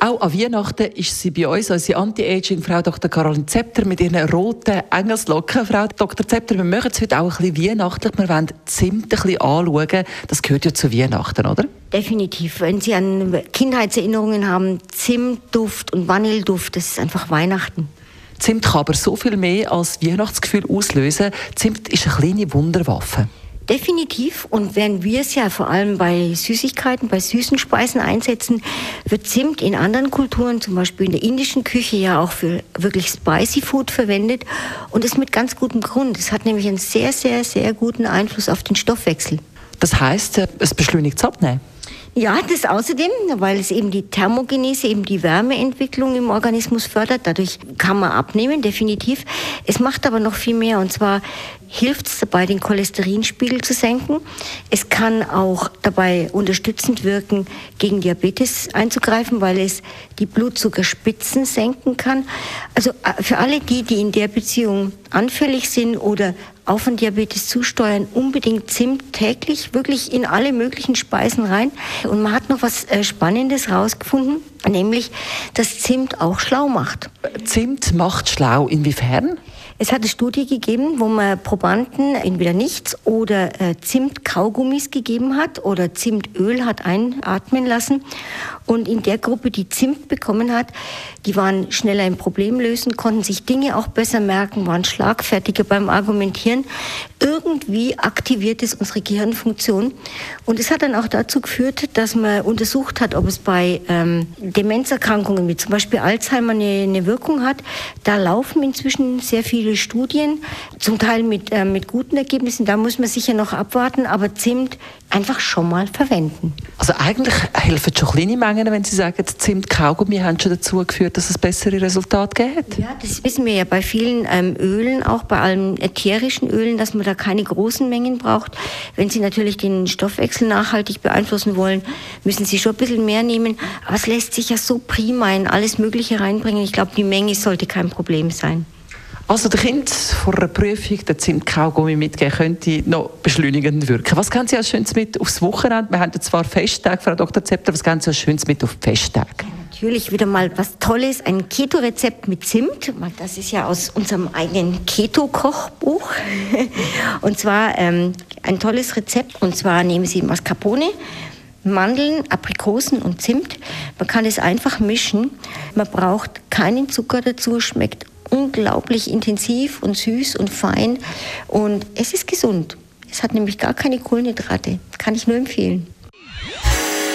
auch an Weihnachten ist sie bei uns, unsere Anti-Aging-Frau Dr. Caroline Zepter mit ihren roten Engelslocken. Frau Dr. Zepter, wir machen es heute auch ein bisschen weihnachtlich. Wir wollen Zimt ein bisschen anschauen. Das gehört ja zu Weihnachten, oder? Definitiv. Wenn Sie an Kindheitserinnerungen haben, Zimtduft und Vanilleduft, das ist einfach Weihnachten. Zimt kann aber so viel mehr als Weihnachtsgefühl auslösen. Zimt ist eine kleine Wunderwaffe. Definitiv. Und während wir es ja vor allem bei Süßigkeiten, bei süßen Speisen einsetzen, wird Zimt in anderen Kulturen, zum Beispiel in der indischen Küche, ja auch für wirklich spicy Food verwendet. Und das mit ganz gutem Grund. Es hat nämlich einen sehr, sehr, sehr guten Einfluss auf den Stoffwechsel. Das heißt, äh, es beschleunigt Abnehmen? Ja, das außerdem, weil es eben die Thermogenese, eben die Wärmeentwicklung im Organismus fördert. Dadurch kann man abnehmen, definitiv. Es macht aber noch viel mehr und zwar hilft es dabei, den Cholesterinspiegel zu senken. Es kann auch dabei unterstützend wirken, gegen Diabetes einzugreifen, weil es die Blutzuckerspitzen senken kann. Also äh, für alle die, die in der Beziehung anfällig sind oder auf ein Diabetes zusteuern, unbedingt Zimt täglich, wirklich in alle möglichen Speisen rein. Und man hat noch was äh, Spannendes rausgefunden, nämlich, dass Zimt auch schlau macht. Zimt macht schlau. Inwiefern? Es hat eine Studie gegeben, wo man Probanden entweder nichts oder äh, Zimt-Kaugummis gegeben hat oder Zimtöl hat einatmen lassen. Und in der Gruppe, die Zimt bekommen hat, die waren schneller im Problem lösen, konnten sich Dinge auch besser merken, waren schlagfertiger beim Argumentieren. Irgendwie aktiviert es unsere Gehirnfunktion. Und es hat dann auch dazu geführt, dass man untersucht hat, ob es bei ähm, Demenzerkrankungen wie zum Beispiel Alzheimer eine, eine Wirkung hat. Da laufen inzwischen sehr viele Studien, zum Teil mit, äh, mit guten Ergebnissen. Da muss man sicher noch abwarten, aber Zimt einfach schon mal verwenden. Also eigentlich helfen schon kleine Mengen, wenn Sie sagen, Zimt, Kaugummi haben schon dazu geführt, dass es bessere Resultate gibt? Ja, das wissen wir ja bei vielen ähm, Ölen, auch bei allen ätherischen Ölen, dass man da keine großen Mengen braucht. Wenn Sie natürlich den Stoffwechsel nachhaltig beeinflussen wollen, müssen Sie schon ein bisschen mehr nehmen. Aber es lässt sich ja so prima in alles Mögliche reinbringen. Ich glaube, die Menge sollte kein Problem sein. Also der Kind vor einer Prüfung den Zimtkaugummi mitgeben könnte noch beschleunigend wirken. Was können Sie als Schönes mit aufs Wochenende? Wir haben ja zwar Festtage, Frau Dr. Zepter, was können Sie als Schönes mit auf die Festtage? Natürlich wieder mal was Tolles, ein Keto-Rezept mit Zimt. Das ist ja aus unserem eigenen Keto-Kochbuch. Und zwar ähm, ein tolles Rezept. Und zwar nehmen Sie Mascarpone, Mandeln, Aprikosen und Zimt. Man kann es einfach mischen. Man braucht keinen Zucker dazu, schmeckt unglaublich intensiv und süß und fein und es ist gesund. Es hat nämlich gar keine Kohlenhydrate. Kann ich nur empfehlen.